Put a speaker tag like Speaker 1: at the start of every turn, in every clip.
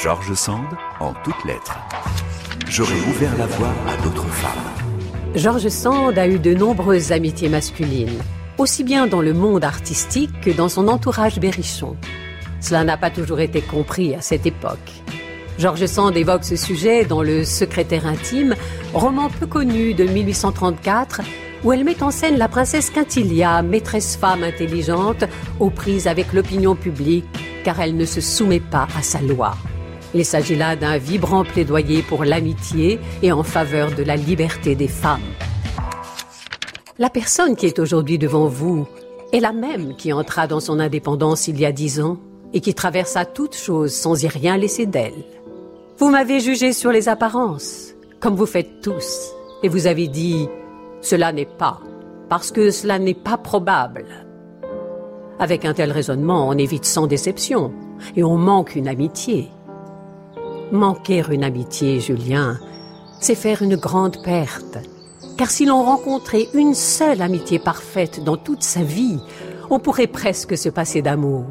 Speaker 1: Georges Sand, en toutes lettres. J'aurais ouvert la voie à d'autres femmes.
Speaker 2: Georges Sand a eu de nombreuses amitiés masculines, aussi bien dans le monde artistique que dans son entourage berrichon. Cela n'a pas toujours été compris à cette époque. Georges Sand évoque ce sujet dans Le Secrétaire intime, roman peu connu de 1834, où elle met en scène la princesse Quintilia, maîtresse femme intelligente, aux prises avec l'opinion publique, car elle ne se soumet pas à sa loi. Il s'agit là d'un vibrant plaidoyer pour l'amitié et en faveur de la liberté des femmes. La personne qui est aujourd'hui devant vous est la même qui entra dans son indépendance il y a dix ans et qui traversa toute chose sans y rien laisser d'elle. Vous m'avez jugé sur les apparences, comme vous faites tous, et vous avez dit cela n'est pas, parce que cela n'est pas probable. Avec un tel raisonnement, on évite sans déception, et on manque une amitié. Manquer une amitié, Julien, c'est faire une grande perte. Car si l'on rencontrait une seule amitié parfaite dans toute sa vie, on pourrait presque se passer d'amour.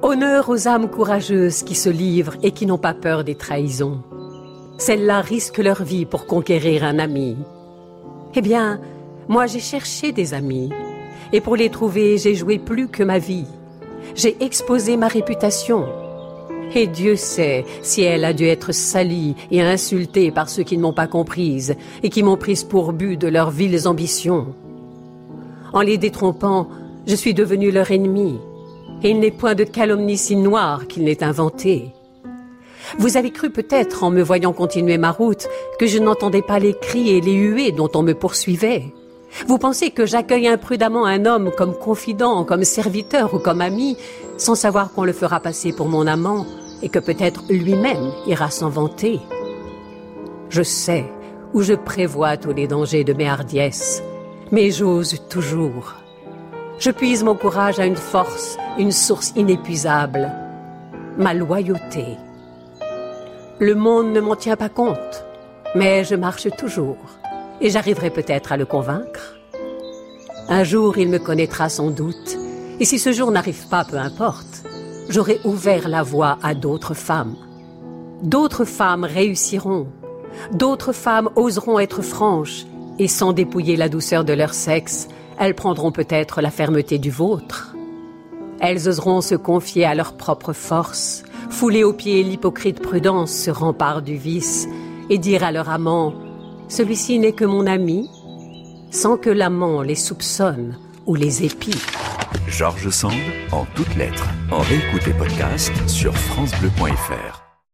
Speaker 2: Honneur aux âmes courageuses qui se livrent et qui n'ont pas peur des trahisons. Celles-là risquent leur vie pour conquérir un ami. Eh bien, moi j'ai cherché des amis, et pour les trouver, j'ai joué plus que ma vie. J'ai exposé ma réputation, et Dieu sait si elle a dû être salie et insultée par ceux qui ne m'ont pas comprise et qui m'ont prise pour but de leurs viles ambitions. En les détrompant, je suis devenu leur ennemi, et il n'est point de calomnie si noire qu'il n'ait inventée. Vous avez cru peut-être, en me voyant continuer ma route, que je n'entendais pas les cris et les huées dont on me poursuivait. Vous pensez que j'accueille imprudemment un homme comme confident, comme serviteur ou comme ami, sans savoir qu'on le fera passer pour mon amant et que peut-être lui-même ira s'en vanter. Je sais ou je prévois tous les dangers de mes hardiesses, mais j'ose toujours. Je puise mon courage à une force, une source inépuisable, ma loyauté. Le monde ne m'en tient pas compte, mais je marche toujours, et j'arriverai peut-être à le convaincre. Un jour, il me connaîtra sans doute, et si ce jour n'arrive pas, peu importe j'aurai ouvert la voie à d'autres femmes. D'autres femmes réussiront. D'autres femmes oseront être franches et sans dépouiller la douceur de leur sexe, elles prendront peut-être la fermeté du vôtre. Elles oseront se confier à leur propre force, fouler aux pieds l'hypocrite prudence, se rempart du vice, et dire à leur amant Celui-ci n'est que mon ami, sans que l'amant les soupçonne ou les épie.
Speaker 1: Georges Sand, en toutes lettres, en réécouté podcast sur FranceBleu.fr.